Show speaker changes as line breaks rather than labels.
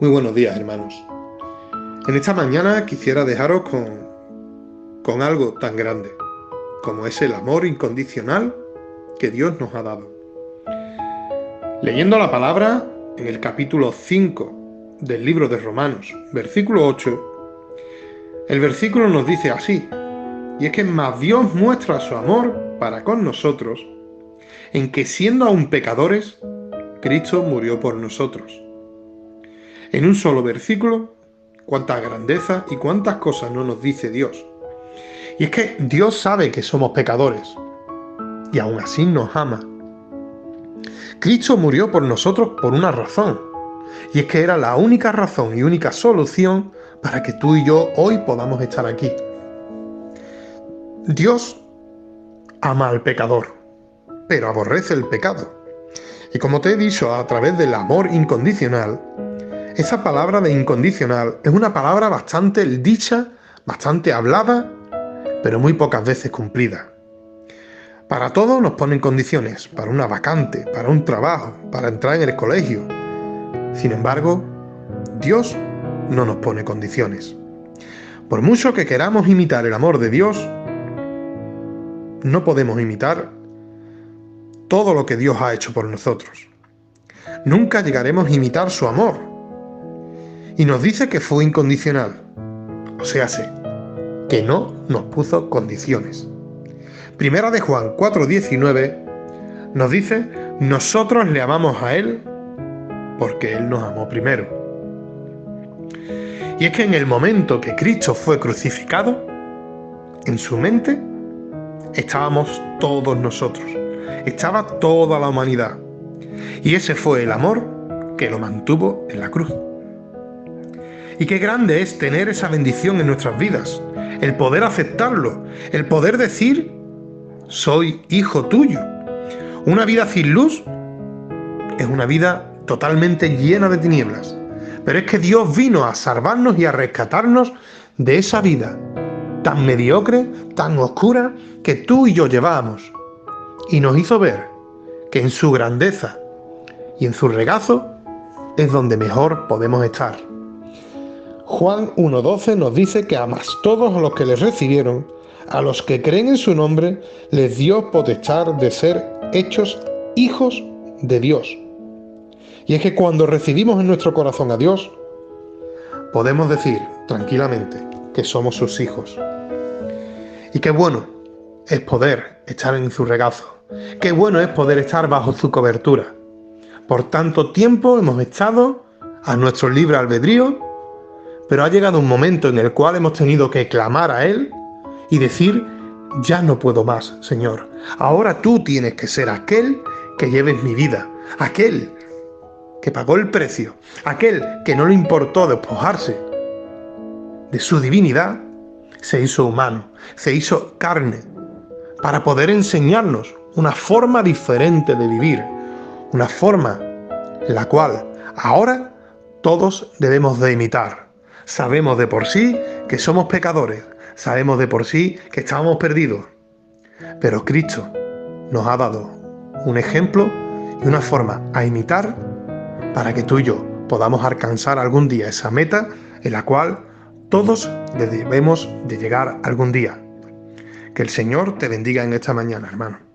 Muy buenos días, hermanos. En esta mañana quisiera dejaros con, con algo tan grande como es el amor incondicional que Dios nos ha dado. Leyendo la palabra en el capítulo 5 del libro de Romanos, versículo 8, el versículo nos dice así, y es que más Dios muestra su amor para con nosotros, en que siendo aún pecadores, Cristo murió por nosotros. En un solo versículo, cuánta grandeza y cuántas cosas no nos dice Dios. Y es que Dios sabe que somos pecadores y aún así nos ama. Cristo murió por nosotros por una razón, y es que era la única razón y única solución para que tú y yo hoy podamos estar aquí. Dios ama al pecador, pero aborrece el pecado. Y como te he dicho a través del amor incondicional, esa palabra de incondicional es una palabra bastante dicha, bastante hablada, pero muy pocas veces cumplida. Para todo nos ponen condiciones, para una vacante, para un trabajo, para entrar en el colegio. Sin embargo, Dios no nos pone condiciones. Por mucho que queramos imitar el amor de Dios, no podemos imitar todo lo que Dios ha hecho por nosotros. Nunca llegaremos a imitar su amor. Y nos dice que fue incondicional. O sea, sé, que no nos puso condiciones. Primera de Juan 4:19 nos dice, nosotros le amamos a Él porque Él nos amó primero. Y es que en el momento que Cristo fue crucificado, en su mente estábamos todos nosotros, estaba toda la humanidad. Y ese fue el amor que lo mantuvo en la cruz. Y qué grande es tener esa bendición en nuestras vidas, el poder aceptarlo, el poder decir, soy hijo tuyo. Una vida sin luz es una vida totalmente llena de tinieblas. Pero es que Dios vino a salvarnos y a rescatarnos de esa vida tan mediocre, tan oscura, que tú y yo llevábamos. Y nos hizo ver que en su grandeza y en su regazo es donde mejor podemos estar. Juan 1.12 nos dice que a más todos los que les recibieron, a los que creen en su nombre, les dio potestad de ser hechos hijos de Dios. Y es que cuando recibimos en nuestro corazón a Dios, podemos decir tranquilamente que somos sus hijos. Y qué bueno es poder estar en su regazo. Qué bueno es poder estar bajo su cobertura. Por tanto tiempo hemos estado a nuestro libre albedrío, pero ha llegado un momento en el cual hemos tenido que clamar a Él y decir, ya no puedo más, Señor. Ahora tú tienes que ser aquel que lleves mi vida, aquel que pagó el precio, aquel que no le importó despojarse de su divinidad se hizo humano, se hizo carne, para poder enseñarnos una forma diferente de vivir, una forma la cual ahora todos debemos de imitar. Sabemos de por sí que somos pecadores, sabemos de por sí que estábamos perdidos, pero Cristo nos ha dado un ejemplo y una forma a imitar para que tú y yo podamos alcanzar algún día esa meta en la cual todos debemos de llegar algún día. Que el Señor te bendiga en esta mañana, hermano.